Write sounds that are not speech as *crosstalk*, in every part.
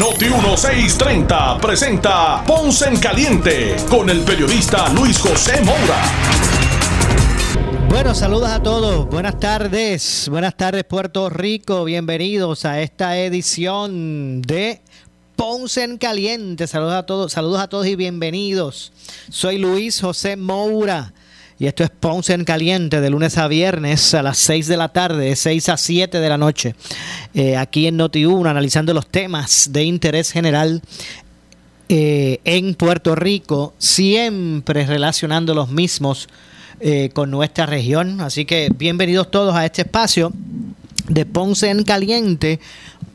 Noti 1630 presenta Ponce en Caliente con el periodista Luis José Moura. Bueno, saludos a todos. Buenas tardes. Buenas tardes, Puerto Rico. Bienvenidos a esta edición de Ponce en Caliente. Saludos a todos, saludos a todos y bienvenidos. Soy Luis José Moura. Y esto es Ponce en Caliente de lunes a viernes a las 6 de la tarde, de 6 a 7 de la noche, eh, aquí en Noti1, analizando los temas de interés general eh, en Puerto Rico, siempre relacionando los mismos eh, con nuestra región. Así que bienvenidos todos a este espacio de Ponce en Caliente.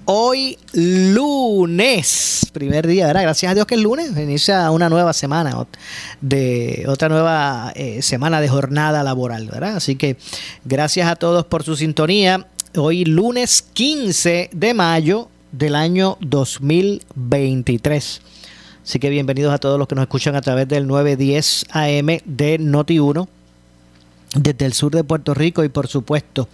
Hoy lunes, primer día, ¿verdad? Gracias a Dios que es lunes, inicia una nueva semana, de otra nueva eh, semana de jornada laboral, ¿verdad? Así que gracias a todos por su sintonía. Hoy lunes 15 de mayo del año 2023. Así que bienvenidos a todos los que nos escuchan a través del 910 AM de Noti1 desde el sur de Puerto Rico y por supuesto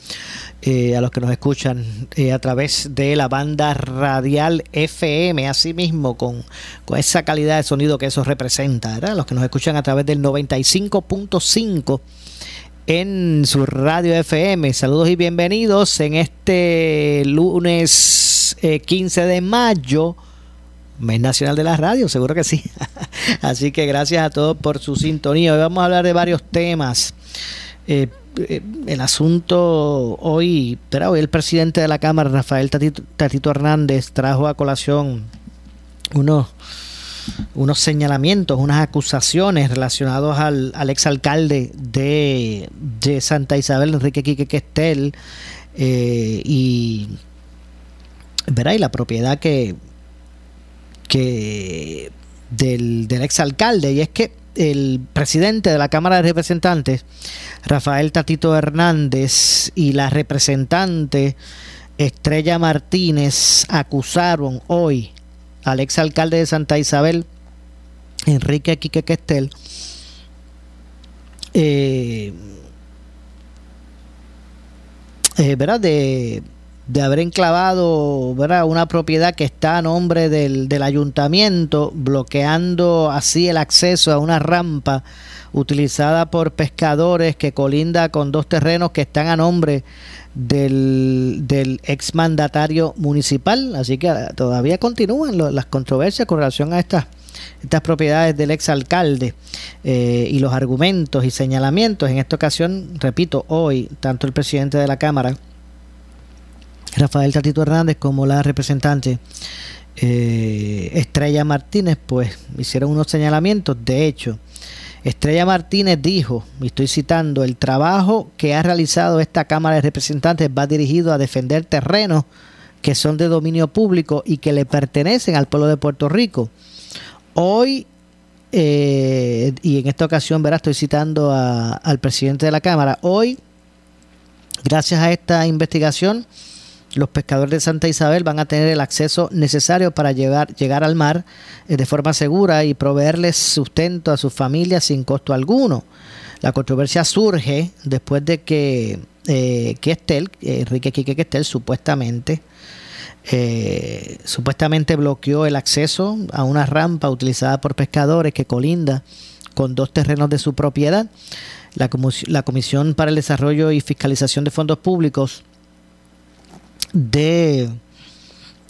eh, a los que nos escuchan eh, a través de la banda radial FM, así mismo con, con esa calidad de sonido que eso representa, ¿verdad? los que nos escuchan a través del 95.5 en su radio FM. Saludos y bienvenidos en este lunes 15 eh, de mayo. Mes Nacional de la Radio, seguro que sí. *laughs* Así que gracias a todos por su sintonía. Hoy vamos a hablar de varios temas. Eh, eh, el asunto hoy, hoy el presidente de la Cámara, Rafael Tatito, Hernández, trajo a colación unos, unos señalamientos, unas acusaciones relacionados al, al exalcalde de, de Santa Isabel, Enrique Quique Questel, eh, y, ¿verdad? y la propiedad que, que del, del exalcalde, y es que el presidente de la Cámara de Representantes, Rafael Tatito Hernández, y la representante Estrella Martínez acusaron hoy al exalcalde de Santa Isabel, Enrique Quique Questel, eh, eh, ¿verdad? De, de haber enclavado una propiedad que está a nombre del, del, ayuntamiento, bloqueando así el acceso a una rampa utilizada por pescadores que colinda con dos terrenos que están a nombre del, del exmandatario municipal. Así que todavía continúan las controversias con relación a estas estas propiedades del exalcalde eh, y los argumentos y señalamientos. En esta ocasión, repito, hoy tanto el presidente de la Cámara, Rafael Tatito Hernández como la representante eh, Estrella Martínez, pues hicieron unos señalamientos. De hecho, Estrella Martínez dijo, y estoy citando, el trabajo que ha realizado esta Cámara de Representantes va dirigido a defender terrenos que son de dominio público y que le pertenecen al pueblo de Puerto Rico. Hoy, eh, y en esta ocasión, verá, estoy citando al presidente de la Cámara, hoy, gracias a esta investigación, los pescadores de Santa Isabel van a tener el acceso necesario para llegar, llegar al mar eh, de forma segura y proveerles sustento a sus familias sin costo alguno. La controversia surge después de que eh, Questel, Enrique Quique Questel, supuestamente, eh, supuestamente bloqueó el acceso a una rampa utilizada por pescadores que colinda con dos terrenos de su propiedad. La Comisión para el Desarrollo y Fiscalización de Fondos Públicos de,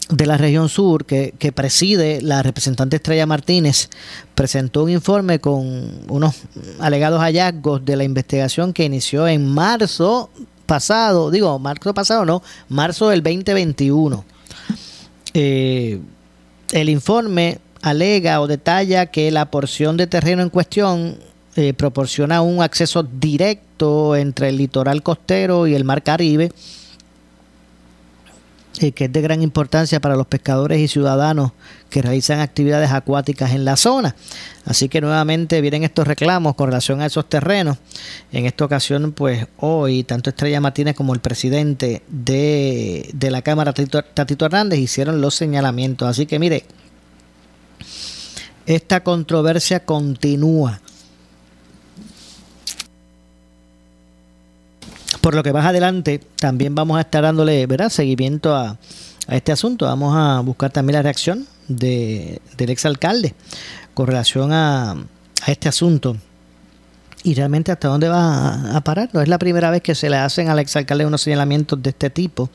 de la región sur que, que, preside la representante Estrella Martínez presentó un informe con unos alegados hallazgos de la investigación que inició en marzo pasado, digo, marzo pasado no, marzo del 2021. Eh, el informe alega o detalla que la porción de terreno en cuestión eh, proporciona un acceso directo entre el litoral costero y el mar Caribe, eh, que es de gran importancia para los pescadores y ciudadanos que realizan actividades acuáticas en la zona. Así que nuevamente vienen estos reclamos con relación a esos terrenos. En esta ocasión, pues hoy, tanto Estrella Martínez como el presidente de, de la Cámara, Tatito Hernández, hicieron los señalamientos. Así que mire, esta controversia continúa. Por lo que más adelante también vamos a estar dándole ¿verdad? seguimiento a, este asunto. Vamos a buscar también la reacción de, del exalcalde con relación a, este asunto y realmente hasta dónde va a, parar. No es la primera vez que se le hacen al exalcalde unos señalamientos de este tipo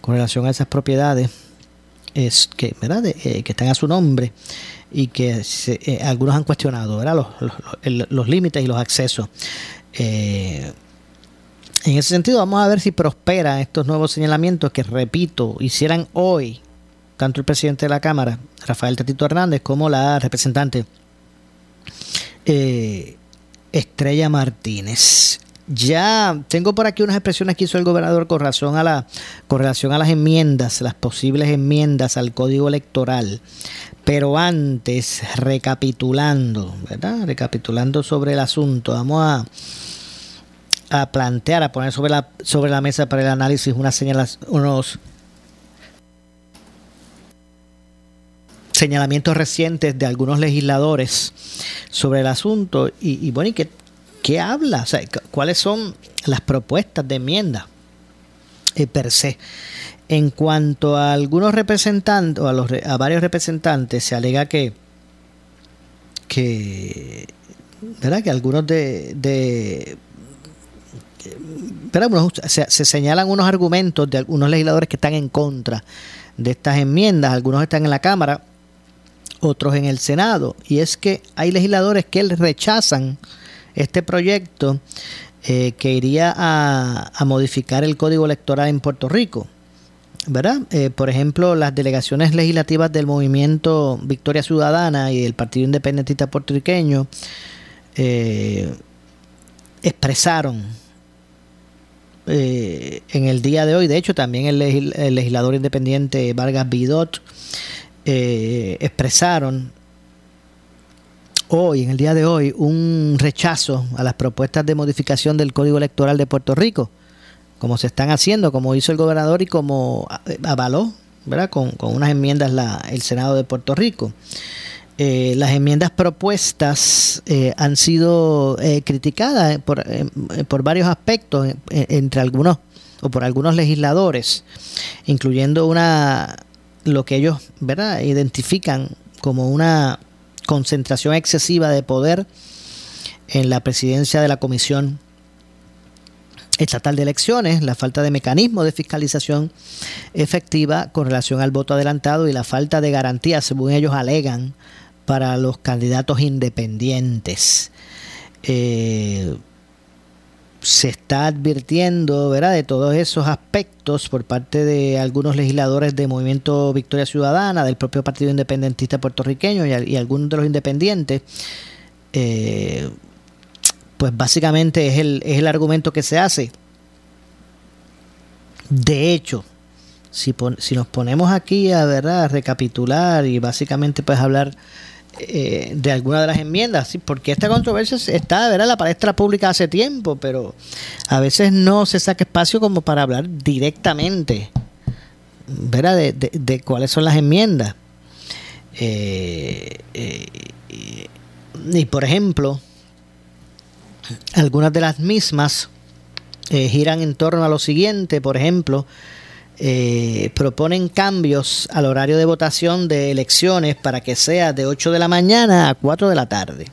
con relación a esas propiedades es que, ¿verdad? Eh, que están a su nombre y que eh, algunos han cuestionado ¿verdad? Los, límites y los accesos. Eh, en ese sentido, vamos a ver si prosperan estos nuevos señalamientos que, repito, hicieran hoy tanto el presidente de la Cámara, Rafael Tatito Hernández, como la representante eh, Estrella Martínez. Ya tengo por aquí unas expresiones que hizo el gobernador con relación a con relación a las enmiendas, las posibles enmiendas al código electoral. Pero antes, recapitulando, ¿verdad? Recapitulando sobre el asunto, vamos a a plantear, a poner sobre la, sobre la mesa para el análisis unas señalas, unos señalamientos recientes de algunos legisladores sobre el asunto y, bueno, ¿y qué, qué habla? O sea, ¿Cuáles son las propuestas de enmienda eh, per se? En cuanto a algunos representantes, o a, los, a varios representantes, se alega que, que, ¿verdad? que algunos de, de pero se, se, señalan unos argumentos de algunos legisladores que están en contra de estas enmiendas, algunos están en la Cámara, otros en el Senado, y es que hay legisladores que rechazan este proyecto eh, que iría a, modificar el código electoral en Puerto Rico. ¿verdad? Eh, por ejemplo, las delegaciones legislativas del movimiento Victoria Ciudadana y del Partido Independentista Puertorriqueño eh, expresaron eh, en el día de hoy. De hecho, también el, legislador independiente Vargas Bidot eh, expresaron hoy, en el día de hoy, un rechazo a las propuestas de modificación del Código Electoral de Puerto Rico, como se están haciendo, como hizo el gobernador y como eh, avaló, ¿verdad? Con, con unas enmiendas la, el Senado de Puerto Rico. Eh, las enmiendas propuestas eh, han sido eh, criticadas por, varios aspectos, entre algunos o por algunos legisladores, incluyendo una lo que ellos ¿verdad? identifican como una concentración excesiva de poder en la presidencia de la Comisión Estatal de Elecciones, la falta de mecanismo de fiscalización efectiva con relación al voto adelantado y la falta de garantía, según ellos alegan, para los candidatos independientes. Eh, se está advirtiendo ¿verdad? de todos esos aspectos por parte de algunos legisladores del Movimiento Victoria Ciudadana, del propio Partido Independentista puertorriqueño y, algunos de los independientes. Eh, pues básicamente es el, es el argumento que se hace. De hecho, si, si nos ponemos aquí a, ¿verdad? a recapitular y básicamente pues hablar eh, de alguna de las enmiendas, porque esta controversia está ¿verdad? en la palestra pública hace tiempo, pero a veces no se saca espacio como para hablar directamente ¿verdad? De, cuáles son las enmiendas. Eh, eh, y por ejemplo, algunas de las mismas giran en torno a lo siguiente, por ejemplo, eh, proponen cambios al horario de votación de elecciones para que sea de 8 de la mañana a 4 de la tarde.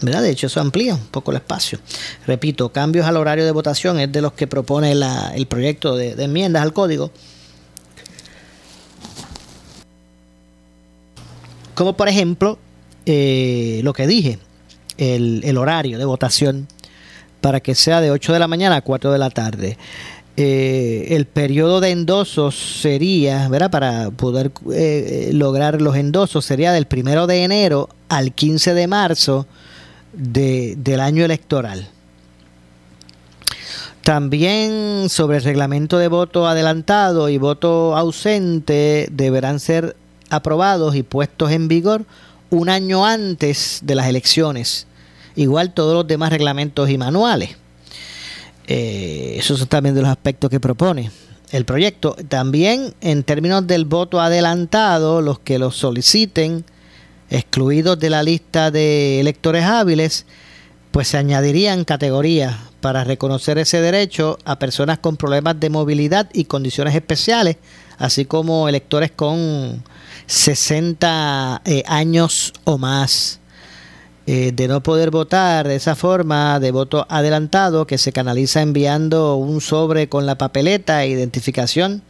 ¿verdad? De hecho, eso amplía un poco el espacio. Repito, cambios al horario de votación es de los que propone el proyecto de, enmiendas al código. Como por ejemplo, eh, lo que dije, el, el, horario de votación para que sea de 8 de la mañana a 4 de la tarde. Eh, el periodo de endosos sería, ¿verdad? Para poder eh, lograr los endosos sería del primero de enero al 15 de marzo del año electoral. También sobre el reglamento de voto adelantado y voto ausente deberán ser aprobados y puestos en vigor un año antes de las elecciones. Igual todos los demás reglamentos y manuales. Eh, esos son también de los aspectos que propone el proyecto. También en términos del voto adelantado, los que lo soliciten, excluidos de la lista de electores hábiles, pues se añadirían categorías para reconocer ese derecho a personas con problemas de movilidad y condiciones especiales, así como electores con 60 eh, años o más. Eh, de no poder votar de esa forma de voto adelantado que se canaliza enviando un sobre con la papeleta e identificación,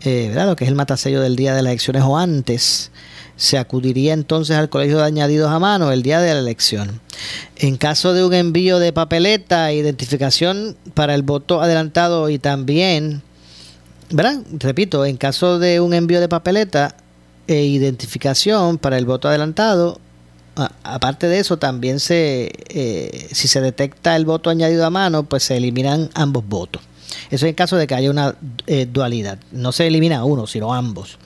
eh, ¿verdad? lo que es el matasello del día de las elecciones o antes, se acudiría entonces al colegio de añadidos a mano el día de la elección. En caso de un envío de papeleta e identificación para el voto adelantado y también, ¿verdad? Repito, en caso de un envío de papeleta e identificación para el voto adelantado, aparte de eso, también se, eh, si se detecta el voto añadido a mano, pues se eliminan ambos votos. Eso en caso de que haya una eh, dualidad. No se elimina uno, sino ambos.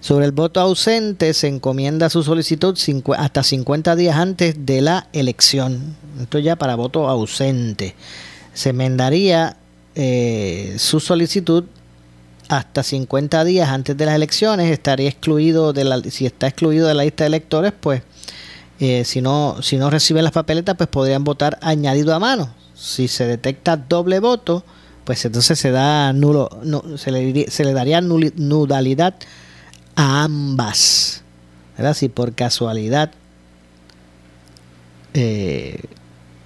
Sobre el voto ausente se encomienda su solicitud hasta 50 días antes de la elección. Esto ya para voto ausente. Se enmendaría eh, su solicitud hasta 50 días antes de las elecciones. Estaría excluido de la, si está excluido de la lista de electores, pues eh, si no si no reciben las papeletas, pues podrían votar añadido a mano. Si se detecta doble voto, pues entonces se da nulo, se, le, se le daría nulidad a ambas. ¿verdad? Si por casualidad eh,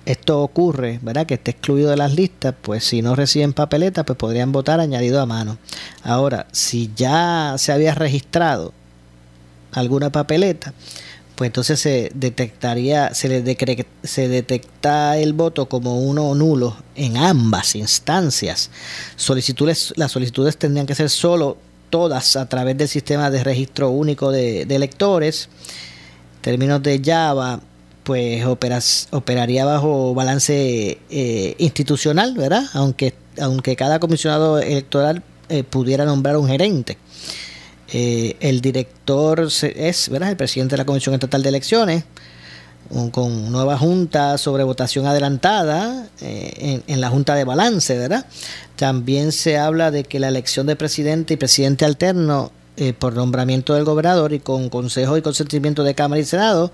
esto ocurre, ¿verdad? Que esté excluido de las listas, pues si no reciben papeleta, pues podrían votar añadido a mano. Ahora, si ya se había registrado alguna papeleta, pues entonces se detectaría, se le se detecta el voto como uno nulo en ambas instancias. Solicitudes, las solicitudes tendrían que ser solo todas a través del sistema de registro único de, electores. En términos de Java, pues operaría bajo balance eh, institucional, ¿verdad? Aunque, aunque cada comisionado electoral eh, pudiera nombrar un gerente. Eh, el director es, ¿verdad? El presidente de la Comisión Estatal de Elecciones con nueva junta sobre votación adelantada eh, en, la junta de balance, ¿verdad? También se habla de que la elección de presidente y presidente alterno eh, por nombramiento del gobernador y con consejo y consentimiento de Cámara y Senado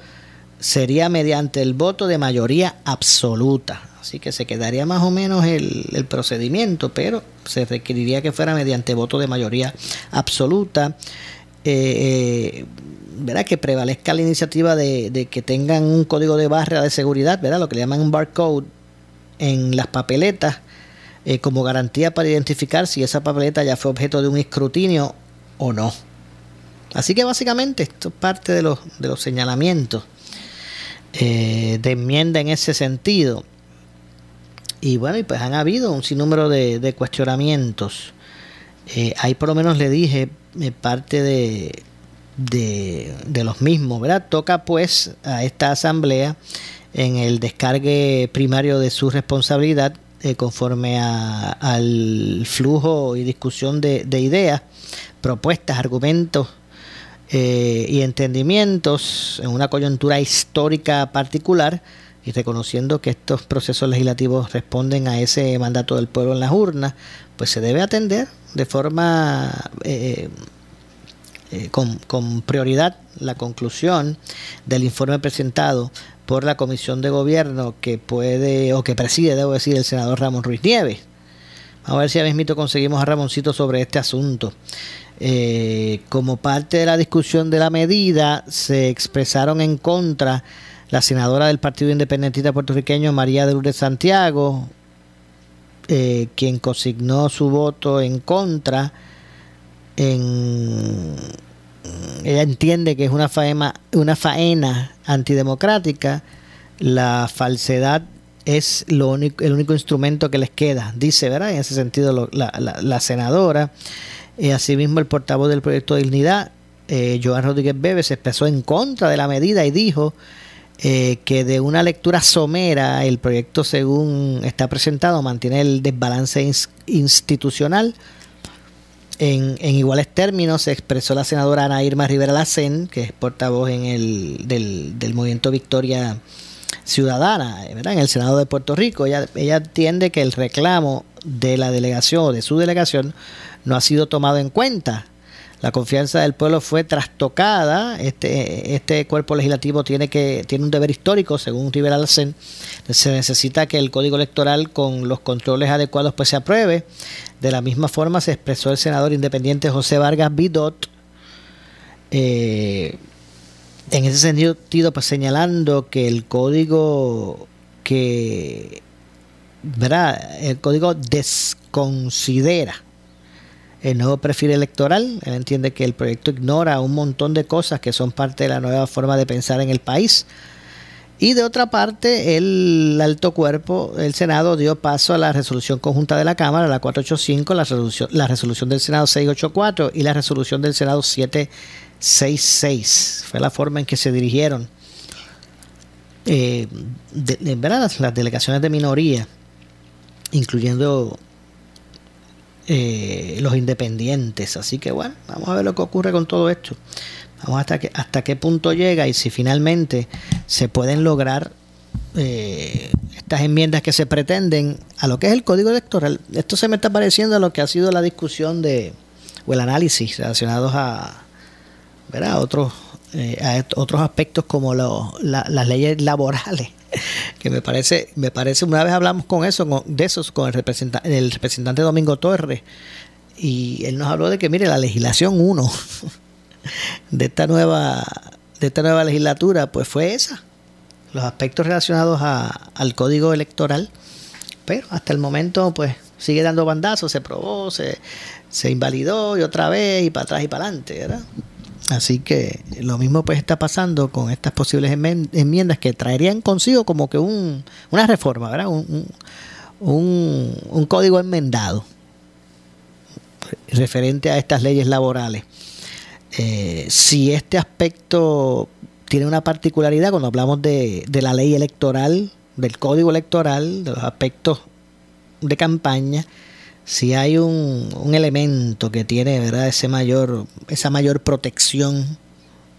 sería mediante el voto de mayoría absoluta. Así que se quedaría más o menos el, procedimiento, pero se requeriría que fuera mediante voto de mayoría absoluta. Eh, ¿verdad? que prevalezca la iniciativa de, que tengan un código de barra de seguridad, ¿verdad? lo que le llaman un barcode en las papeletas eh, como garantía para identificar si esa papeleta ya fue objeto de un escrutinio o no. Así que básicamente esto es parte de los, de los señalamientos eh, de enmienda en ese sentido. Y bueno, y pues han habido un sinnúmero de, cuestionamientos. Eh, ahí por lo menos le dije parte de, de, los mismos, ¿verdad? Toca pues a esta asamblea en el descargue primario de su responsabilidad eh, conforme al flujo y discusión de, ideas, propuestas, argumentos eh, y entendimientos en una coyuntura histórica particular y reconociendo que estos procesos legislativos responden a ese mandato del pueblo en las urnas, pues se debe atender de forma eh, eh, con, prioridad la conclusión del informe presentado por la Comisión de Gobierno que puede, o que preside, debo decir, el senador Ramón Ruiz Nieves. A ver si a mismito conseguimos a Ramoncito sobre este asunto. Eh, como parte de la discusión de la medida, se expresaron en contra la senadora del Partido Independentista puertorriqueño, María de Lourdes Santiago, eh, quien consignó su voto en contra en ella entiende que es una faena, una faena antidemocrática, la falsedad es lo único, el único instrumento que les queda, dice, ¿verdad? En ese sentido la, senadora. Eh, asimismo, el portavoz del proyecto de dignidad, eh, Joan Rodríguez Bebe, se expresó en contra de la medida y dijo eh, que de una lectura somera el proyecto según está presentado mantiene el desbalance institucional. En, iguales términos se expresó la senadora Ana Irma Rivera Lacen, que es portavoz en el, del, del movimiento Victoria Ciudadana, ¿verdad? en el Senado de Puerto Rico. Ella, ella entiende que el reclamo de la delegación o de su delegación no ha sido tomado en cuenta la confianza del pueblo fue trastocada. Este, este cuerpo legislativo tiene, que, tiene un deber histórico, según Rivera Alcen. Se necesita que el código electoral con los controles adecuados pues se apruebe. De la misma forma se expresó el senador independiente José Vargas Bidot. Eh, en ese sentido, pues señalando que el código que, ¿verdad? El código desconsidera el nuevo perfil electoral. Él entiende que el proyecto ignora un montón de cosas que son parte de la nueva forma de pensar en el país. Y de otra parte, el alto cuerpo, el Senado, dio paso a la resolución conjunta de la Cámara, la 485, la resolución, la resolución del Senado 684 y la resolución del Senado 766. Fue la forma en que se dirigieron eh, ¿verdad? las delegaciones de minoría, incluyendo eh, los independientes. Así que bueno, vamos a ver lo que ocurre con todo esto. Vamos hasta que, hasta qué punto llega y si finalmente se pueden lograr eh, estas enmiendas que se pretenden a lo que es el código electoral. Esto se me está pareciendo a lo que ha sido la discusión de o el análisis relacionados a, otros eh, a otros aspectos como las leyes laborales que me parece, me parece, una vez hablamos con eso, de esos, con el representante, el representante Domingo Torres, y él nos habló de que, mire, la legislación 1 *laughs* de esta nueva, de esta nueva legislatura, pues fue esa, los aspectos relacionados al código electoral, pero hasta el momento, pues, sigue dando bandazos, se probó, se, se invalidó y otra vez, y para atrás y para adelante, ¿verdad? Así que lo mismo pues está pasando con estas posibles enmiendas que traerían consigo como que un, una reforma, ¿verdad? Un, código enmendado referente a estas leyes laborales. Eh, si este aspecto tiene una particularidad cuando hablamos de, de la ley electoral, del código electoral, de los aspectos de campaña, si hay un, elemento que tiene ¿verdad? Ese mayor, esa mayor protección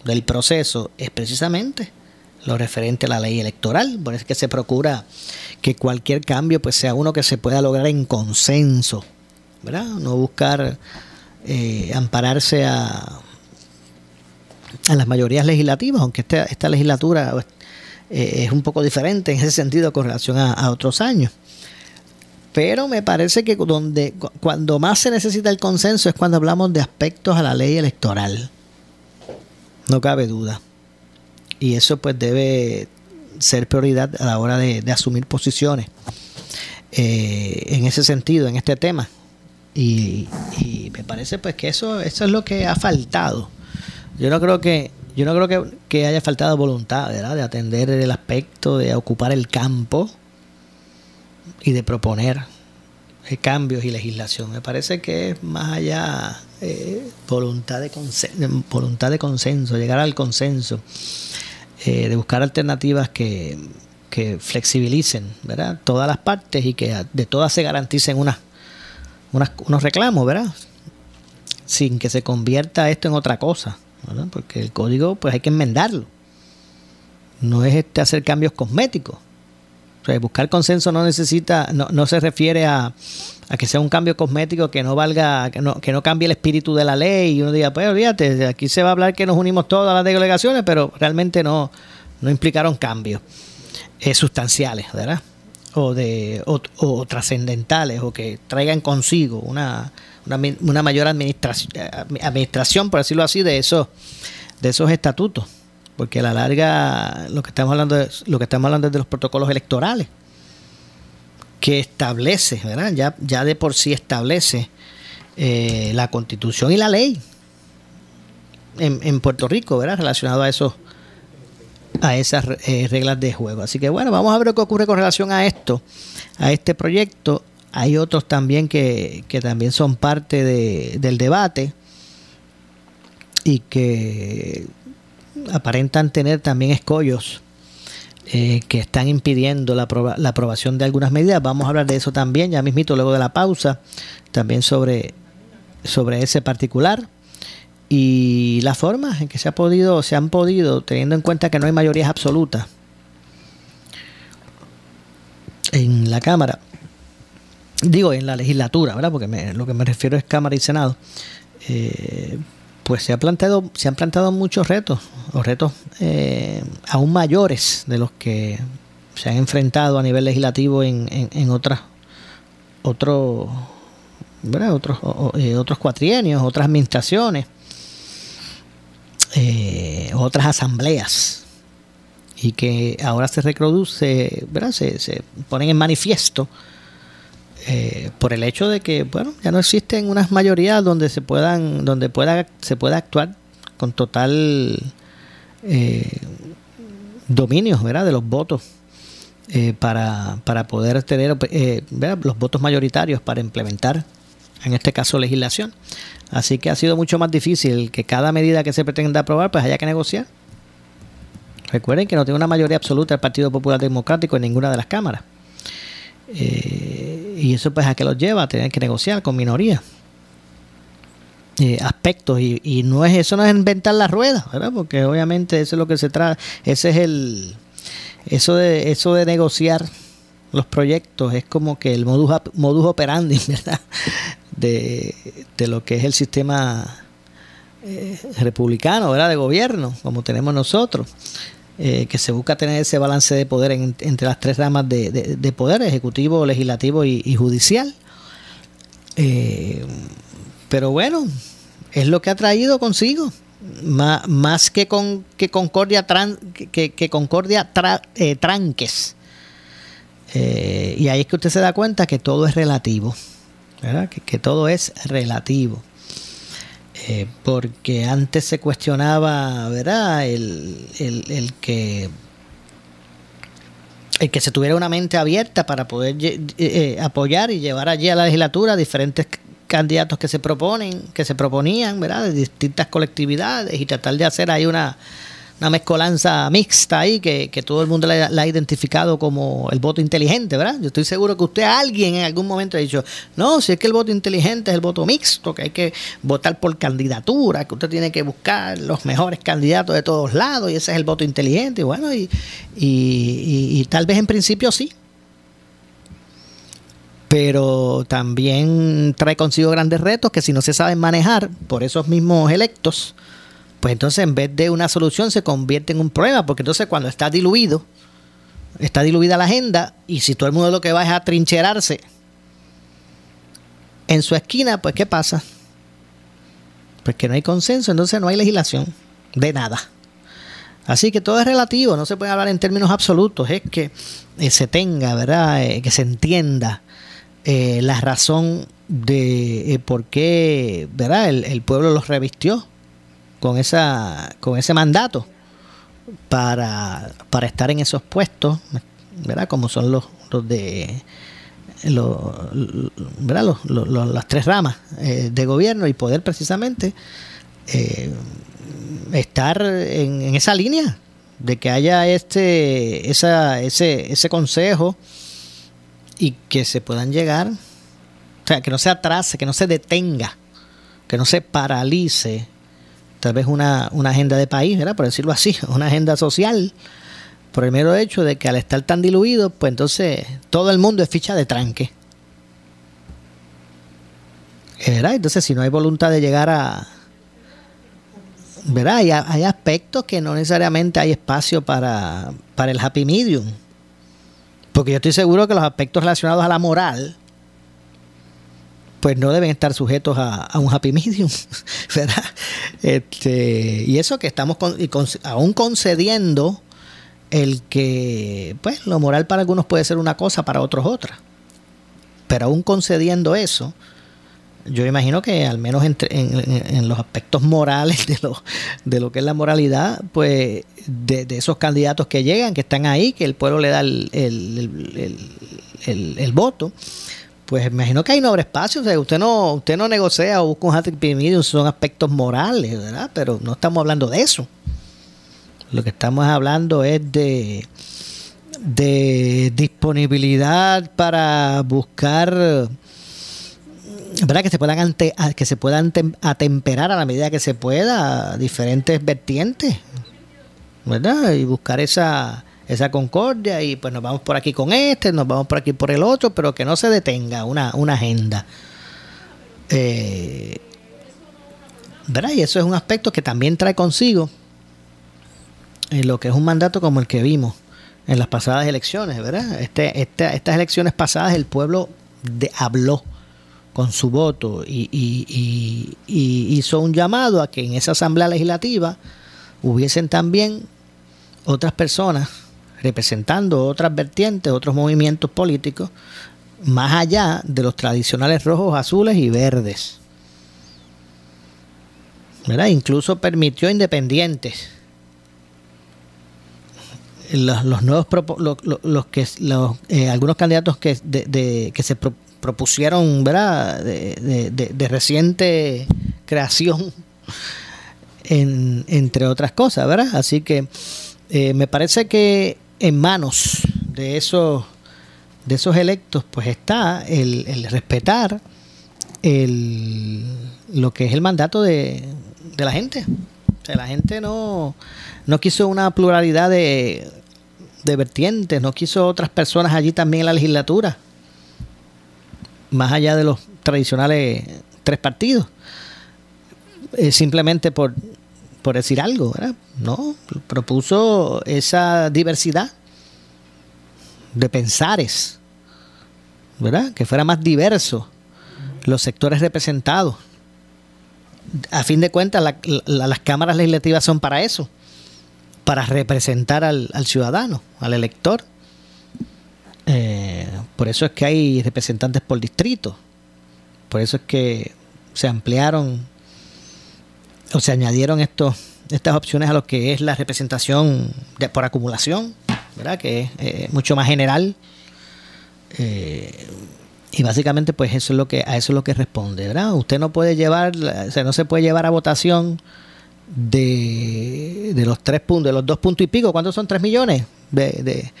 del proceso, es precisamente lo referente a la ley electoral. Por eso es que se procura que cualquier cambio pues, sea uno que se pueda lograr en consenso, ¿verdad? No buscar eh, ampararse a, las mayorías legislativas, aunque esta, esta legislatura eh, es un poco diferente en ese sentido con relación a otros años. Pero me parece que donde cuando más se necesita el consenso es cuando hablamos de aspectos a la ley electoral. No cabe duda. Y eso pues debe ser prioridad a la hora de, asumir posiciones eh, en ese sentido, en este tema. Y, me parece pues que eso, eso es lo que ha faltado. Yo no creo que, yo no creo que, que haya faltado voluntad, ¿verdad? De atender el aspecto, de ocupar el campo y de proponer eh, cambios y legislación. Me parece que es más allá eh, voluntad, de voluntad de consenso, llegar al consenso, eh, de buscar alternativas que, que flexibilicen ¿verdad? todas las partes y que de todas se garanticen unas, unos reclamos, ¿verdad? sin que se convierta esto en otra cosa, porque el código pues hay que enmendarlo. No es este hacer cambios cosméticos buscar consenso no necesita, no, no se refiere a, que sea un cambio cosmético que no valga, que no, que no cambie el espíritu de la ley y uno diga, pues olvídate, aquí se va a hablar que nos unimos todas las delegaciones, pero realmente no, no implicaron cambios eh, sustanciales, ¿verdad? O, de, o, trascendentales, o que traigan consigo una, una, mayor administración, eh, administración, por decirlo así, de esos, de esos estatutos porque a la larga lo que estamos hablando es, lo que estamos hablando es de los protocolos electorales que establece, ¿verdad? Ya, ya de por sí establece eh, la constitución y la ley en, Puerto Rico, ¿verdad? Relacionado a esos a esas eh, reglas de juego. Así que bueno, vamos a ver que ocurre con relación a esto, a este proyecto. Hay otros también que, que también son parte de, del debate y que aparentan tener también escollos eh, que están impidiendo la, la, aprobación de algunas medidas. Vamos a hablar de eso también, ya mismito, luego de la pausa, también sobre, sobre ese particular y las formas en que se ha podido, se han podido, teniendo en cuenta que no hay mayorías absolutas en la Cámara, digo en la legislatura, ¿verdad? Porque lo que me refiero es Cámara y Senado. Eh, pues se, ha planteado, se han planteado muchos retos, o retos eh, aún mayores de los que se han enfrentado a nivel legislativo en, en, otras otros otros eh, otros cuatrienios otras administraciones eh, otras asambleas y que ahora se reproduce ¿verdad? Se, se ponen en manifiesto eh, por el hecho de que bueno ya no existen unas mayorías donde se puedan donde pueda se pueda actuar con total eh, dominio ¿verdad? de los votos eh, para, para, poder tener los votos mayoritarios para implementar en este caso legislación. Así que ha sido mucho más difícil que cada medida que se pretenda aprobar pues haya que negociar. Recuerden que no tiene una mayoría absoluta el Partido Popular Democrático en ninguna de las cámaras y eso pues a qué los lleva a tener que negociar con minorías. Eh, aspectos y, no es eso no es inventar la rueda ¿verdad? porque obviamente eso es lo que se trata ese es el eso de eso de negociar los proyectos es como que el modus, modus operandi *laughs* verdad de, lo que es el sistema eh, republicano verdad de gobierno como tenemos nosotros eh, que se busca tener ese balance de poder entre las tres ramas de, poder, ejecutivo, legislativo y, judicial. Eh, pero bueno, es lo que ha traído consigo. Más, que, con, que concordia, que, concordia eh, tranques. y ahí es que usted se da cuenta que todo es relativo. Que, que todo es relativo. Eh, porque antes se cuestionaba, ¿verdad? El, el, que el que se tuviera una mente abierta para poder eh, eh, apoyar y llevar allí a la legislatura diferentes candidatos que se proponen, que se proponían, ¿verdad? De distintas colectividades y tratar de hacer ahí una una mezcolanza mixta ahí que, todo el mundo la, ha identificado como el voto inteligente, ¿verdad? Yo estoy seguro que usted, alguien en algún momento ha dicho, no, si es que el voto inteligente es el voto mixto, que hay que votar por candidatura, que usted tiene que buscar los mejores candidatos de todos lados y ese es el voto inteligente. Y bueno, y, y, y tal vez en principio sí, pero también trae consigo grandes retos que si no se saben manejar por esos mismos electos, pues entonces en vez de una solución se convierte en un problema, porque entonces cuando está diluido, está diluida la agenda, y si todo el mundo lo que va es a trincherarse en su esquina, pues ¿qué pasa? Pues que no hay consenso, entonces no hay legislación de nada. Así que todo es relativo, no se puede hablar en términos absolutos, es que eh, se tenga, ¿verdad? Eh, que se entienda eh, la razón de por qué, ¿verdad? El, el pueblo los revistió con, esa, con ese mandato para, para estar en esos puestos, ¿verdad? Como son los, los de los, ¿verdad? Los, las tres ramas eh, de gobierno y poder precisamente eh, estar en, esa línea de que haya este esa, ese, ese consejo y que se puedan llegar, o sea, que no se atrase, que no se detenga, que no se paralice tal vez una, una agenda de país, ¿verdad? por decirlo así, *laughs* una agenda social, por el mero hecho de que al estar tan diluido, pues entonces todo el mundo es ficha de tranque. ¿Verdad? Entonces, si no hay voluntad de llegar a. ¿Verdad? Hay, hay aspectos que no necesariamente hay espacio para, para el happy medium. Porque yo estoy seguro que los aspectos relacionados a la moral, pues no deben estar sujetos a, un happy medium, *laughs* ¿verdad? Este, y eso que estamos aún concediendo el que, pues, lo moral para algunos puede ser una cosa, para otros otra. Pero aún concediendo eso, yo imagino que al menos en, los aspectos morales de lo, de lo que es la moralidad, pues de, esos candidatos que llegan, que están ahí, que el pueblo le da el, el voto, pues imagino que hay no espacio, o sea, usted no, usted no negocia o busca un happy medium, son aspectos morales, ¿verdad? Pero no estamos hablando de eso. Lo que estamos hablando es de, de disponibilidad para buscar ¿verdad? que se puedan ante, que se puedan atemperar a la medida que se pueda diferentes vertientes ¿verdad? y buscar esa esa concordia y pues nos vamos por aquí con este, nos vamos por aquí por el otro, pero que no se detenga una, una agenda. Eh, ¿verdad? Y eso es un aspecto que también trae consigo en lo que es un mandato como el que vimos en las pasadas elecciones, ¿verdad? Este, este estas elecciones pasadas el pueblo habló con su voto y, y, hizo un llamado a que en esa asamblea legislativa hubiesen también otras personas representando otras vertientes, otros movimientos políticos, más allá de los tradicionales rojos, azules y verdes. ¿verdad? Incluso permitió independientes. Los, nuevos los, que eh, algunos candidatos que, de, que se propusieron ¿verdad? De, reciente creación entre otras cosas verdad así que eh, me parece que en manos de esos de esos electos pues está el, respetar el, lo que es el mandato de, la gente. O sea, la gente no, no quiso una pluralidad de, de vertientes, no quiso otras personas allí también en la legislatura, más allá de los tradicionales tres partidos, eh, simplemente por, por decir algo, ¿verdad? No, propuso esa diversidad de pensares, ¿verdad? Que fuera más diverso los sectores representados a fin de cuentas, las cámaras legislativas son para eso, para representar al, ciudadano, al elector. Eh, por eso es que hay representantes por distrito. Por eso es que se ampliaron o se añadieron estos, estas opciones a lo que es la representación por acumulación, ¿verdad? que es eh, mucho más general. Eh, y básicamente, pues eso es lo que, a eso es lo que responde, ¿verdad? Usted no puede llevar, o no se puede llevar a votación de, de los tres puntos, de los dos puntos y pico, ¿cuántos son tres millones de,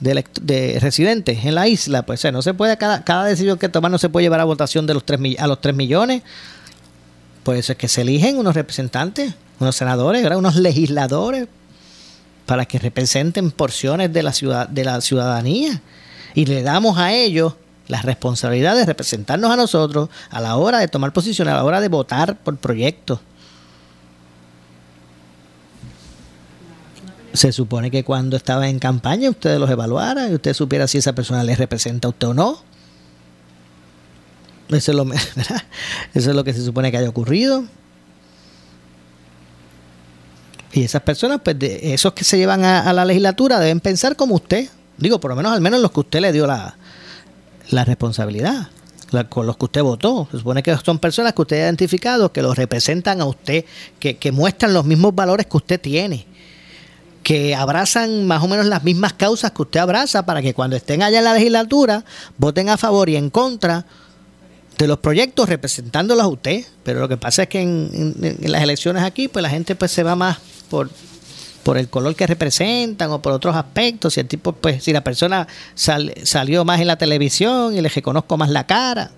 de, de, residentes en la isla? Pues o no se puede, cada, cada decisión que tomar no se puede llevar a votación de los tres, a los tres millones. Por eso es que se eligen unos representantes, unos senadores, unos legisladores para que representen porciones de la ciudad, de la ciudadanía. Y le damos a ellos la responsabilidad de representarnos a nosotros a la hora de tomar posición, a la hora de votar por proyectos. Se supone que cuando estaba en campaña ustedes los evaluaran y usted supiera si esa persona le representa a usted o no. *laughs* Eso es lo, que se supone que haya ocurrido. Y esas personas, pues de esos que se llevan a, a la legislatura deben pensar como usted. Digo, por lo menos al menos los que usted le dio la, la responsabilidad con los que usted votó. Se supone que son personas que usted ha identificado, que los representan a usted, que, que muestran los mismos valores que usted tiene, que abrazan más o menos las mismas causas que usted abraza para que cuando estén allá en la legislatura voten a favor y en contra de los proyectos representándolos a usted. Pero lo que pasa es que en, las elecciones aquí, pues la gente pues se va más por por el color que representan o por otros aspectos, si el tipo, pues, si la persona salió más en la televisión y le reconozco más la cara.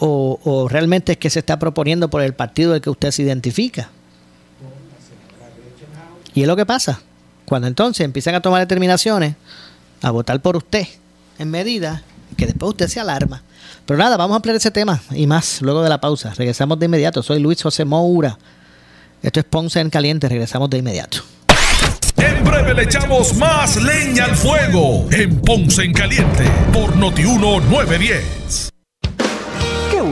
O, o, realmente es que se está proponiendo por el partido del que usted se identifica. Y es lo que pasa. Cuando entonces empiezan a tomar determinaciones, a votar por usted en medida que después usted se alarma. Pero nada, vamos a ampliar ese tema y más luego de la pausa. Regresamos de inmediato. Soy Luis José Moura esto es Ponce en Caliente, regresamos de inmediato. En breve le echamos más leña al fuego en Ponce en Caliente por Notiuno 910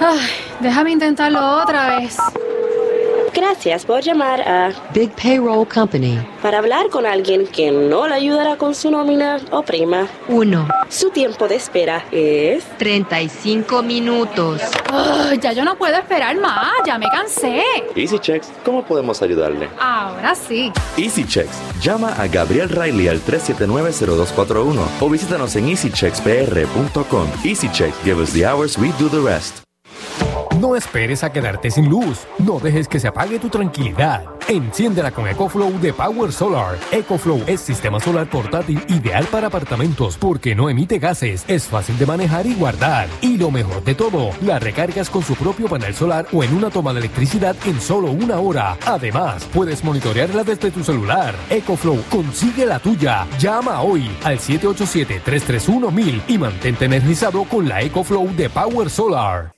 Ay, déjame intentarlo otra vez. Gracias por llamar a Big Payroll Company. Para hablar con alguien que no le ayudará con su nómina o prima. 1. Su tiempo de espera es 35 minutos. ya yo no puedo esperar más, ya me cansé. Easy Checks, ¿cómo podemos ayudarle? Ahora sí. Easy Checks, llama a Gabriel Riley al 379-0241 o visítanos en easycheckspr.com. Easy Checks, give us the hours, we do the rest. No esperes a quedarte sin luz. No dejes que se apague tu tranquilidad. Enciéndela con EcoFlow de Power Solar. EcoFlow es sistema solar portátil ideal para apartamentos porque no emite gases, es fácil de manejar y guardar. Y lo mejor de todo, la recargas con su propio panel solar o en una toma de electricidad en solo una hora. Además, puedes monitorearla desde tu celular. EcoFlow, consigue la tuya. Llama hoy al 787-331-1000 y mantente energizado con la EcoFlow de Power Solar.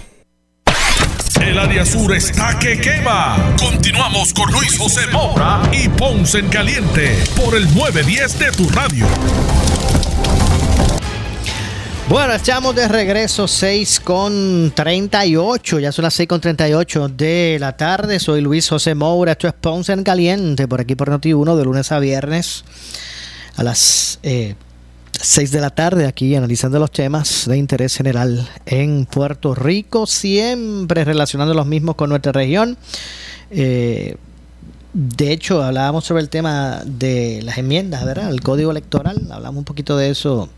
El área sur está que quema. Continuamos con Luis José Moura y Ponce en Caliente por el 910 de tu radio. Bueno, estamos de regreso 6 con 38, ya son las 6 con 38 de la tarde. Soy Luis José Moura, esto es Ponce en Caliente, por aquí por Noti1, de lunes a viernes a las eh, 6 de la tarde aquí analizando los temas de interés general en Puerto Rico, siempre relacionando los mismos con nuestra región. Eh, de hecho, hablábamos sobre el tema de las enmiendas, ¿verdad? El código electoral, hablamos un poquito de eso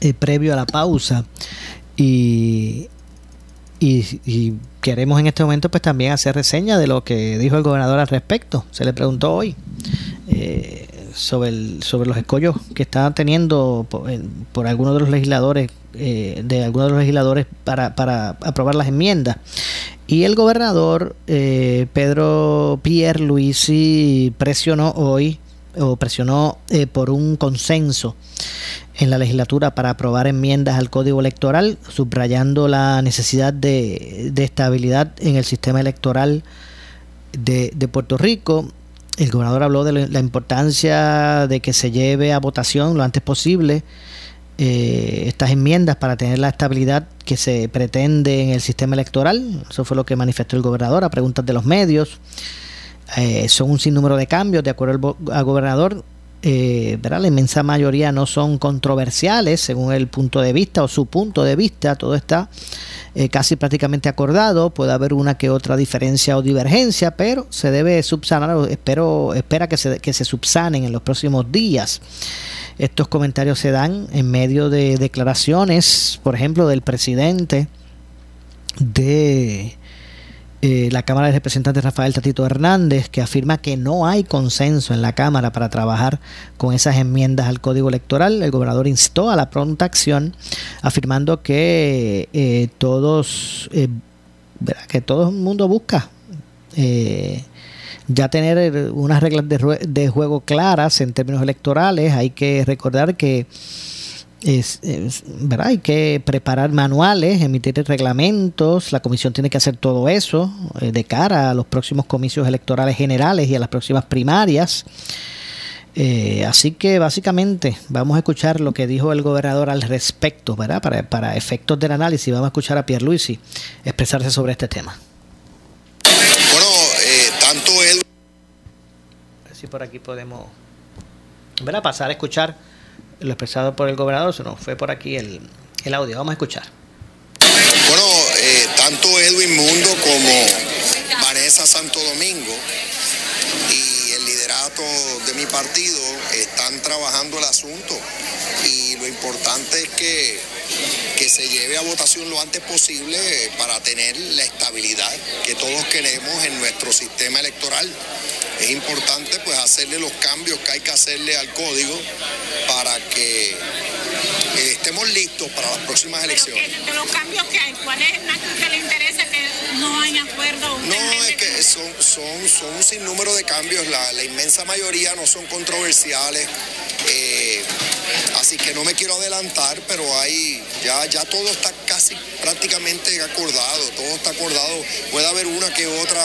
eh, previo a la pausa. Y, y, queremos en este momento pues también hacer reseña de lo que dijo el gobernador al respecto. Se le preguntó hoy. Eh, sobre, el, sobre los escollos que estaban teniendo por, algunos de los legisladores, eh, de algunos de los legisladores para, para aprobar las enmiendas. Y el gobernador eh, Pedro Pierre Luisi presionó hoy, o presionó eh, por un consenso en la legislatura para aprobar enmiendas al código electoral, subrayando la necesidad de, de estabilidad en el sistema electoral de, de Puerto Rico el gobernador habló de la importancia de que se lleve a votación lo antes posible eh, estas enmiendas para tener la estabilidad que se pretende en el sistema electoral. Eso fue lo que manifestó el gobernador a preguntas de los medios. Eh, son un sinnúmero de cambios, de acuerdo al, gobernador. Eh, la inmensa mayoría no son controversiales según el punto de vista o su punto de vista. Todo está eh, casi prácticamente acordado. Puede haber una que otra diferencia o divergencia, pero se debe subsanar, espero, espera que se, que se subsanen en los próximos días. Estos comentarios se dan en medio de declaraciones, por ejemplo, del presidente de eh, la Cámara de Representantes Rafael Tatito Hernández, que afirma que no hay consenso en la Cámara para trabajar con esas enmiendas al Código Electoral. El gobernador instó a la pronta acción, afirmando que eh, todos, eh, que todo el mundo busca ya tener unas reglas de juego claras en términos electorales. Hay que recordar que es, ¿verdad? Hay que preparar manuales, emitir reglamentos, la comisión tiene que hacer todo eso eh, de cara a los próximos comicios electorales generales y a las próximas primarias. Eh, así que básicamente vamos a escuchar lo que dijo el gobernador al respecto, ¿verdad? Para, para efectos del análisis, vamos a escuchar a Pierluisi expresarse sobre este tema. Bueno, eh, tanto él... A ver si por aquí podemos ¿verdad? pasar a escuchar lo expresado por el gobernador, se nos fue por aquí el, el audio. Vamos a escuchar. Bueno, eh, tanto Edwin Mundo como Vanessa Santo Domingo y el liderato de mi partido están trabajando el asunto y lo importante es que, que se lleve a votación lo antes posible para tener la estabilidad que todos queremos en nuestro sistema electoral es importante pues hacerle los cambios que hay que hacerle al código para que eh, estemos listos para las próximas elecciones. de los cambios que hay, ¿cuál es el que le interesa que no hay acuerdo? No, es que son, son, son un sinnúmero de cambios, la, la inmensa mayoría no son controversiales. Eh, así que no me quiero adelantar, pero hay ya, ya todo está casi prácticamente acordado, todo está acordado. Puede haber una que otra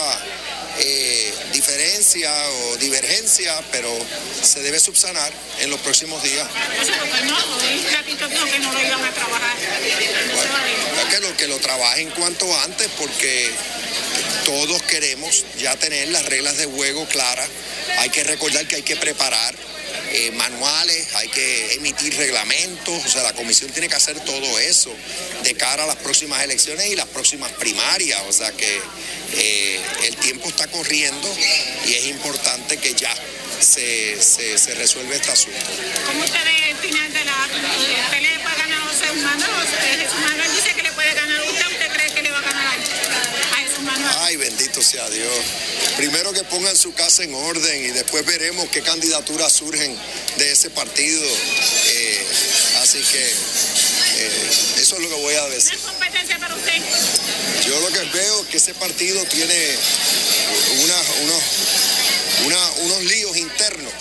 eh, diferencia o divergencia, pero se debe subsanar en los próximos días. que lo que lo, que lo trabajen cuanto antes porque todos queremos ya tener las reglas de juego claras. Hay que recordar que hay que preparar eh, manuales, hay que emitir reglamentos, o sea, la comisión tiene que hacer todo eso de cara a las próximas elecciones y las próximas primarias, o sea que eh, el tiempo está corriendo y es importante que ya se, se, resuelva este asunto. ¿Cómo Ay, bendito sea Dios. Primero que pongan su casa en orden y después veremos qué candidaturas surgen de ese partido. Eh, así que eh, eso es lo que voy a decir. ¿Es competencia para usted? Yo lo que veo es que ese partido tiene una, unos, unos líos internos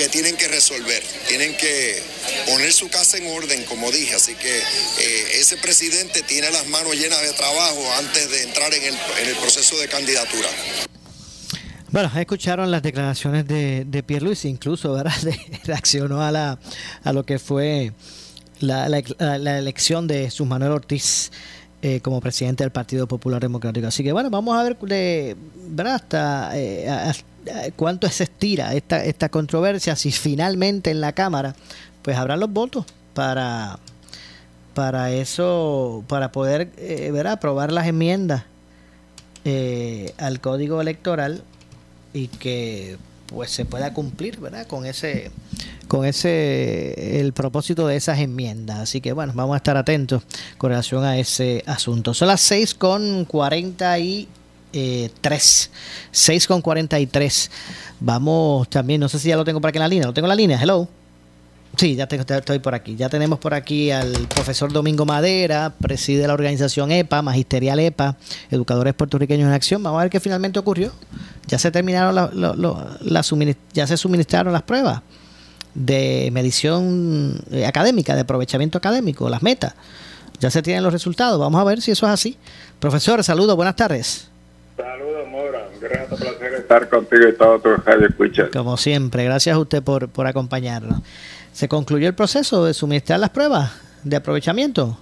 que tienen que resolver, tienen que poner su casa en orden, como dije, así que eh, ese presidente tiene las manos llenas de trabajo antes de entrar en el, proceso de candidatura. Bueno, escucharon las declaraciones de, de Pierluisi, incluso ¿verdad? *laughs* reaccionó a, lo que fue la, la, elección de Jesús Manuel Ortiz eh, como presidente del Partido Popular Democrático. Así que bueno, vamos a ver de, ¿verdad? hasta eh, cuánto se estira esta, esta controversia, si finalmente en la Cámara pues habrá los votos para, para eso, para poder eh, ¿verdad? aprobar las enmiendas eh, al código electoral y que pues se pueda cumplir verdad con ese con ese el propósito de esas enmiendas. Así que bueno vamos a estar atentos con relación a ese asunto. Son las 6 con 43 6 con 43 vamos también no sé si ya lo tengo por aquí en la línea. Lo tengo en la línea hello Sí, ya tengo, estoy por aquí. Ya tenemos por aquí al profesor Domingo Madera, preside la organización EPA, magisterial EPA, Educadores Puertorriqueños en Acción. Vamos a ver qué finalmente ocurrió. Ya se terminaron, la, ya se suministraron las pruebas de medición eh, académica, de aprovechamiento académico, las metas. Ya se tienen los resultados. Vamos a ver si eso es así. Profesor, saludos, buenas tardes. Saludos, Mora. Un gran placer estar contigo y todo tu radio escucha. Como siempre, gracias a usted por, por acompañarnos. ¿Se concluyó el proceso de suministrar las pruebas de aprovechamiento?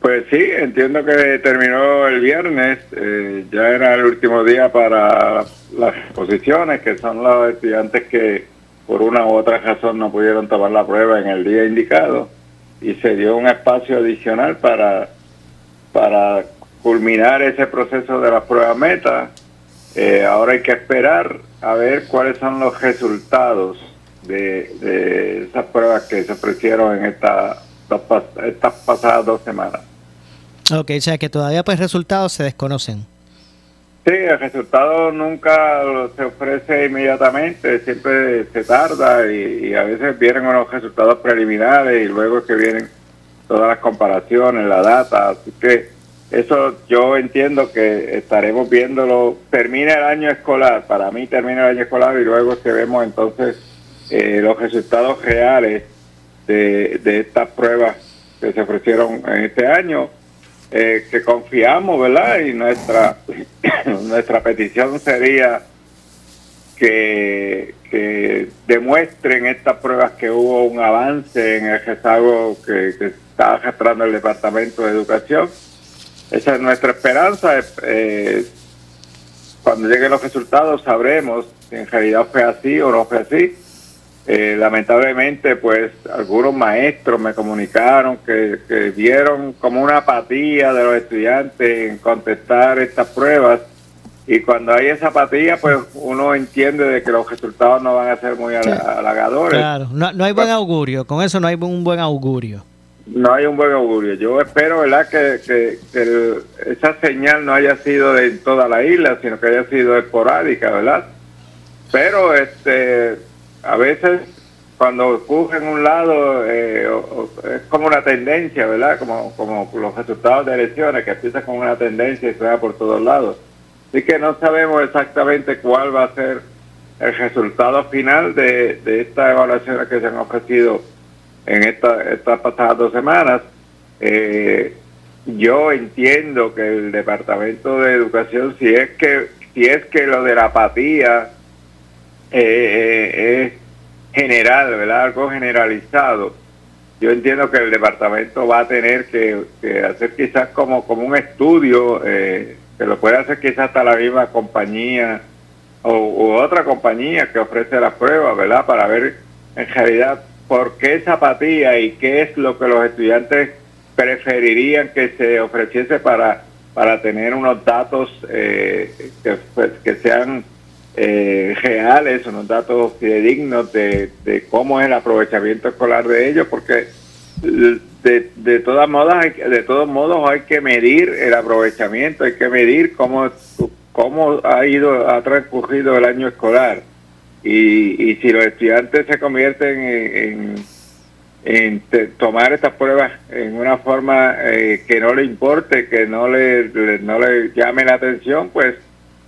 Pues sí, entiendo que terminó el viernes, eh, ya era el último día para las posiciones, que son los estudiantes que por una u otra razón no pudieron tomar la prueba en el día indicado, y se dio un espacio adicional para, para culminar ese proceso de la prueba meta. Eh, ahora hay que esperar a ver cuáles son los resultados de, esas pruebas que se ofrecieron en esta, estas pasadas dos semanas. Ok, o sea que todavía pues resultados se desconocen. Sí, el resultado nunca se ofrece inmediatamente, siempre se tarda y, y a veces vienen unos resultados preliminares y luego que vienen todas las comparaciones, la data, así que eso yo entiendo que estaremos viéndolo, termina el año escolar, para mí termina el año escolar y luego que vemos entonces eh, los resultados reales de, de estas pruebas que se ofrecieron en este año, eh, que confiamos, ¿verdad? Y nuestra, *coughs* nuestra petición sería que, demuestren estas pruebas que hubo un avance en el rezago que, que está arrastrando el Departamento de Educación. Esa es nuestra esperanza. Eh, cuando lleguen los resultados sabremos si en realidad fue así o no fue así. Eh, lamentablemente, pues algunos maestros me comunicaron que, que vieron como una apatía de los estudiantes en contestar estas pruebas y cuando hay esa apatía, pues uno entiende de que los resultados no van a ser muy halagadores. Claro, no, no hay buen augurio, con eso no hay un buen augurio. No hay un buen augurio. Yo espero, ¿verdad?, que, que, que el- esa señal no haya sido de toda la isla, sino que haya sido esporádica, ¿verdad? Pero este, a veces cuando ocurre un lado eh, es como una tendencia, ¿verdad? Como, como los resultados de elecciones, que empieza con una tendencia y se por todos lados. Así que no sabemos exactamente cuál va a ser el resultado final de, de estas evaluaciones que se han ofrecido en esta, estas pasadas dos semanas. Eh, yo entiendo que el Departamento de Educación, si es que, si es que lo de la apatía eh, eh, es general, ¿verdad? Algo generalizado. Yo entiendo que el departamento va a tener que, que hacer quizás como, como un estudio, eh, que lo puede hacer quizás hasta la misma compañía o u otra compañía que ofrece las pruebas, ¿verdad? Para ver en realidad por qué apatía y qué es lo que los estudiantes preferirían que se ofreciese para, para tener unos datos eh, que, pues, que sean eh, reales, unos datos fidedignos de, de cómo es el aprovechamiento escolar de ellos, porque de, de todas modas hay, de todos modos hay que medir el aprovechamiento, hay que medir cómo cómo ha ido ha transcurrido el año escolar. Y, y si los estudiantes se convierten en, en- tomar estas pruebas en una forma eh, que no le importe, que no le- no le llame la atención, pues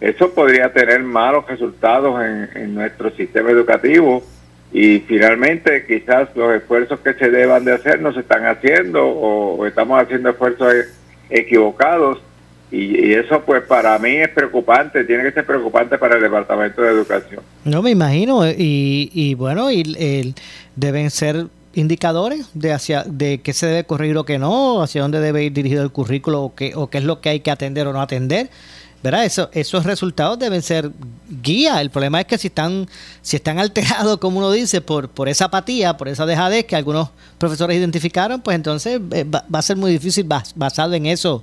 eso podría tener malos resultados en, nuestro sistema educativo y finalmente quizás los esfuerzos que se deban de hacer no se están haciendo o, estamos haciendo esfuerzos equivocados y, y eso pues para mí es preocupante, tiene que ser preocupante para el Departamento de Educación. No me imagino y, y bueno y el- deben ser indicadores de hacia de qué se debe corregir o qué no, hacia dónde debe ir dirigido el currículo o qué o qué es lo que hay que atender o no atender. ¿Verdad? Eso, esos resultados deben ser guía. El problema es que si están, si están alterados, como uno dice, por, por esa apatía, por esa dejadez que algunos profesores identificaron, pues entonces eh, va, va a ser muy difícil bas- basado en eso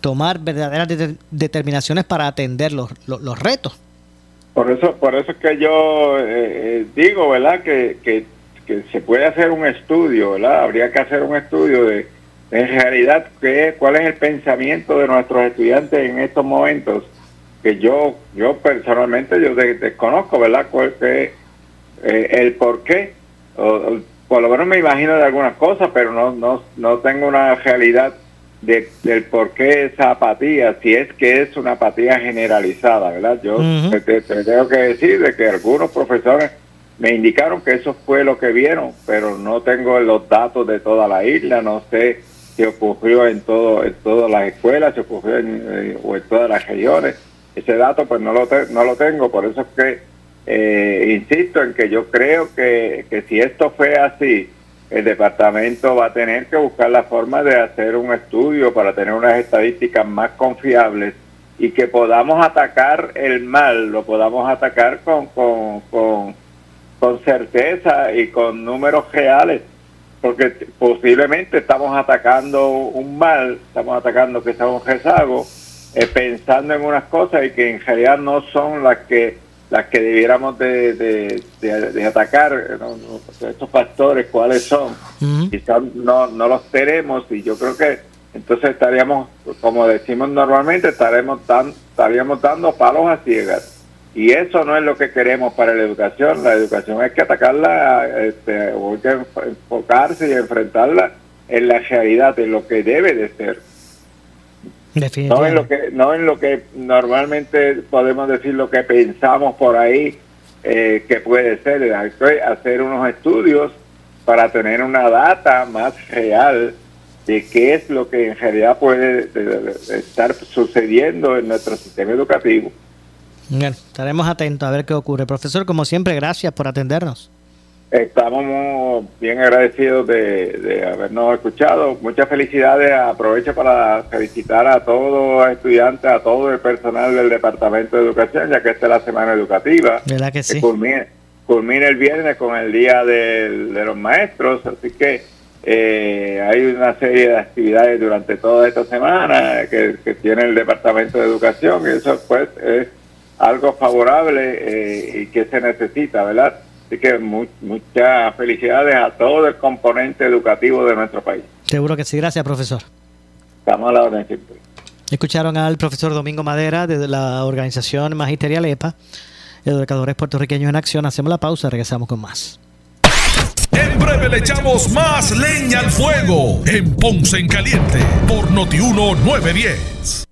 tomar verdaderas de- determinaciones para atender los, los, los retos. Por eso, por eso es que yo eh, eh, digo, ¿verdad? Que, que, que se puede hacer un estudio, ¿verdad? Habría que hacer un estudio de, en realidad, qué, cuál es el pensamiento de nuestros estudiantes en estos momentos, que yo, yo personalmente, yo de- desconozco, ¿verdad? Cuál, qué, eh, el por qué, o, o por lo menos me imagino de algunas cosas, pero no, no, no tengo una realidad de, del por qué esa apatía, si es que es una apatía generalizada, ¿verdad? Yo te tengo que decir de que algunos profesores me indicaron que eso fue lo que vieron, pero no tengo los datos de toda la isla, no sé si ocurrió en todo en todas las escuelas, si ocurrió en, eh, en todas las regiones. Ese dato pues no lo, te- no lo tengo, por eso es que eh, insisto en que yo creo que, que si esto fue así, el departamento va a tener que buscar la forma de hacer un estudio para tener unas estadísticas más confiables y que podamos atacar el mal, lo podamos atacar con, con, con, con certeza y con números reales, porque posiblemente estamos atacando un mal, estamos atacando que sea un rezago, eh, pensando en unas cosas y que en realidad no son las que las que debiéramos de, de, de- de atacar, eh, estos factores, cuáles son, quizás no, no los tenemos y yo creo que entonces estaríamos, como decimos normalmente, estaremos estaríamos dando palos a ciegas. Y eso no es lo que queremos para la educación. La educación hay que atacarla, este, hay que enfocarse y enfrentarla en la realidad, en lo que debe de ser. No en lo que no en lo que normalmente podemos decir lo que pensamos por ahí eh, que puede ser. Hacer unos estudios para tener una data más real de qué es lo que en realidad puede estar sucediendo en nuestro sistema educativo. Bien, estaremos atentos a ver qué ocurre. Profesor, como siempre, gracias por atendernos. Estamos bien agradecidos de, habernos escuchado. Muchas felicidades. Aprovecho para felicitar a todos los estudiantes, a todo el personal del Departamento de Educación, ya que esta es la semana educativa. ¿Verdad que sí? Culmina, el viernes con el Día de los Maestros, así que eh, hay una serie de actividades durante toda esta semana que, tiene el Departamento de Educación y eso pues es algo favorable eh, y que se necesita, ¿verdad? Así que muchas felicidades a todo el componente educativo de nuestro país. Seguro que sí, gracias profesor. Estamos a la orden siempre. Escucharon al profesor Domingo Madera de la organización magisterial EPA, Educadores Puertorriqueños en Acción. Hacemos la pausa, regresamos con más. En breve le echamos más leña al fuego en Ponce en Caliente por Notiuno 910.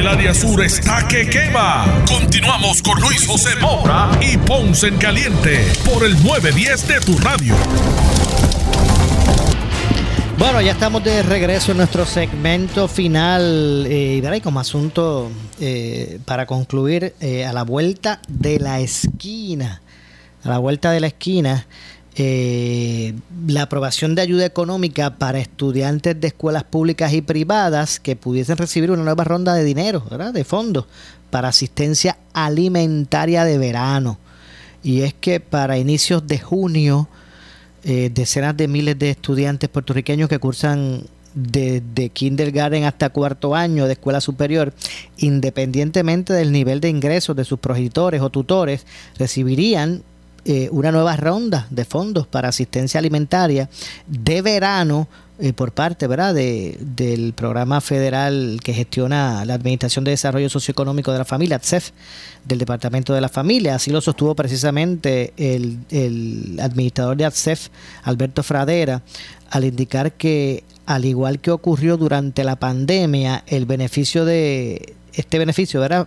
El área sur está que quema. Continuamos con Luis José Moura y Ponce en Caliente por el 910 de tu radio. Bueno, ya estamos de regreso en nuestro segmento final. Eh, y como asunto eh, para concluir, eh, a la vuelta de la esquina. A la vuelta de la esquina eh, la aprobación de ayuda económica para estudiantes de escuelas públicas y privadas que pudiesen recibir una nueva ronda de dinero, ¿verdad? de fondos para asistencia alimentaria de verano. Y es que para inicios de junio, eh, decenas de miles de estudiantes puertorriqueños que cursan desde kindergarten hasta cuarto año de escuela superior, independientemente del nivel de ingresos de sus progenitores o tutores, recibirían eh, una nueva ronda de fondos para asistencia alimentaria de verano eh, por parte ¿verdad? De, del programa federal que gestiona la Administración de Desarrollo Socioeconómico de la Familia, ATSEF, del Departamento de la Familia. Así lo sostuvo precisamente el, el administrador de ATSEF, Alberto Fradera, al indicar que, al igual que ocurrió durante la pandemia, el beneficio de este beneficio, ¿verdad?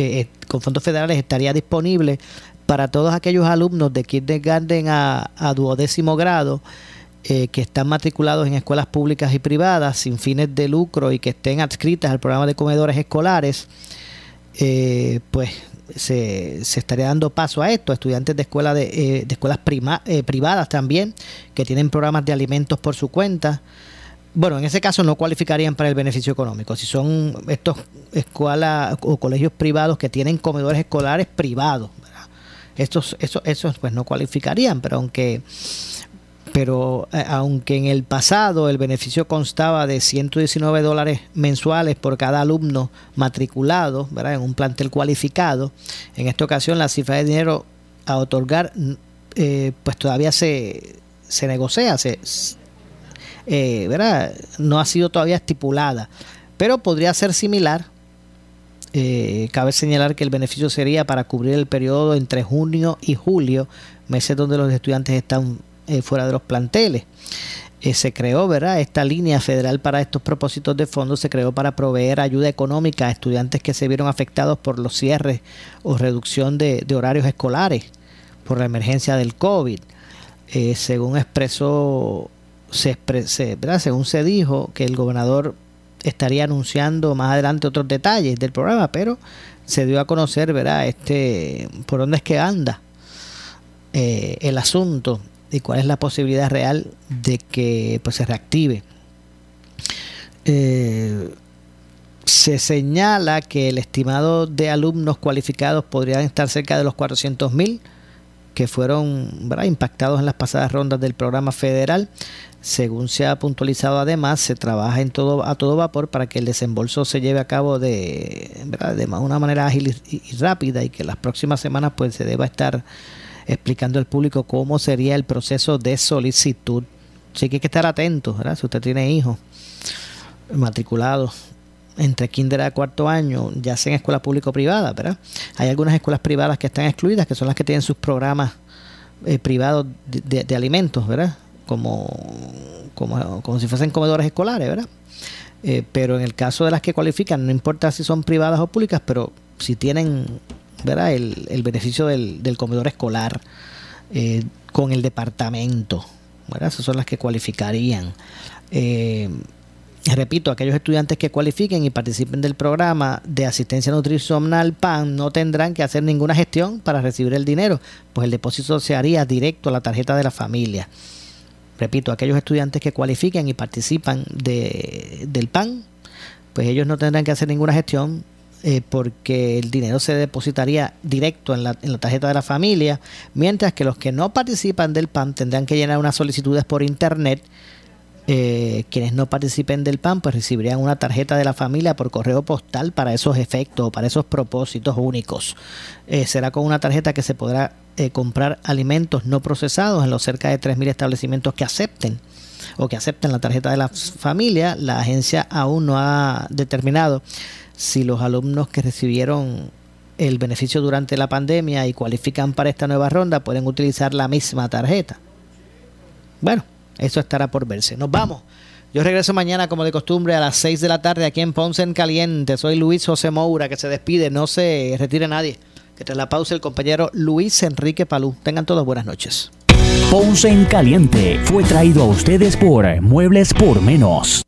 Eh, con fondos federales estaría disponible para todos aquellos alumnos de kindergarten a, a duodécimo grado eh, que están matriculados en escuelas públicas y privadas sin fines de lucro y que estén adscritas al programa de comedores escolares, eh, pues se, estaría dando paso a esto. Estudiantes de, escuela de, eh, de escuelas privadas también, que tienen programas de alimentos por su cuenta. Bueno, en ese caso no cualificarían para el beneficio económico. Si son estos escuelas o colegios privados que tienen comedores escolares privados, estos, esos, pues no cualificarían, pero aunque pero eh, aunque en el pasado el beneficio constaba de 119 dólares mensuales por cada alumno matriculado ¿verdad? en un plantel cualificado, en esta ocasión la cifra de dinero a otorgar eh, pues todavía se, se negocia, se, eh, ¿verdad? no ha sido todavía estipulada, pero podría ser similar eh, cabe señalar que el beneficio sería para cubrir el periodo entre junio y julio, meses donde los estudiantes están eh, fuera de los planteles. Eh, se creó, ¿verdad? Esta línea federal para estos propósitos de fondos se creó para proveer ayuda económica a estudiantes que se vieron afectados por los cierres o reducción de, horarios escolares por la emergencia del COVID. según expresó, se, ¿verdad? según se dijo que el gobernador estaría anunciando más adelante otros detalles del programa, pero se dio a conocer, ¿verdad? Este, por dónde es que anda eh, el asunto. y cuál es la posibilidad real de que pues, se reactive. Eh, se señala que el estimado de alumnos cualificados podrían estar cerca de los 400 mil que fueron impactados en las pasadas rondas del programa federal. Según se ha puntualizado además, se trabaja en todo, a todo vapor para que el desembolso se lleve a cabo de, de una manera ágil y, rápida y que las próximas semanas pues se deba estar explicando al público cómo sería el proceso de solicitud. Así que hay que estar atentos, ¿verdad? Si usted tiene hijos matriculados entre kinder a cuarto año, ya sea en escuela pública o privada, ¿verdad? Hay algunas escuelas privadas que están excluidas, que son las que tienen sus programas eh, privados de, alimentos, ¿verdad? Como, como, como, si fuesen comedores escolares, ¿verdad? Eh, pero en el caso de las que cualifican, no importa si son privadas o públicas, pero si tienen, ¿verdad? El, el beneficio del, del, comedor escolar eh, con el departamento, ¿verdad? Esas son las que cualificarían. Eh, repito, aquellos estudiantes que cualifiquen y participen del programa de asistencia nutricional PAN no tendrán que hacer ninguna gestión para recibir el dinero, pues el depósito se haría directo a la tarjeta de la familia. Repito, aquellos estudiantes que cualifiquen y participan de, del PAN, pues ellos no tendrán que hacer ninguna gestión eh, porque el dinero se depositaría directo en la, en la, tarjeta de la familia, mientras que los que no participan del PAN tendrán que llenar unas solicitudes por internet eh, quienes no participen del PAN pues recibirían una tarjeta de la familia por correo postal para esos efectos, para esos propósitos únicos. Eh, será con una tarjeta que se podrá eh, comprar alimentos no procesados en los cerca de 3.000 establecimientos que acepten o que acepten la tarjeta de la familia. La agencia aún no ha determinado si los alumnos que recibieron el beneficio durante la pandemia y cualifican para esta nueva ronda pueden utilizar la misma tarjeta. Bueno, eso estará por verse. Nos vamos. Yo regreso mañana, como de costumbre, a las 6 de la tarde aquí en Ponce en Caliente. Soy Luis José Moura, que se despide. No se retire nadie. Que tras la pausa el compañero Luis Enrique Palú. Tengan todos buenas noches. Ponce en Caliente fue traído a ustedes por Muebles por Menos.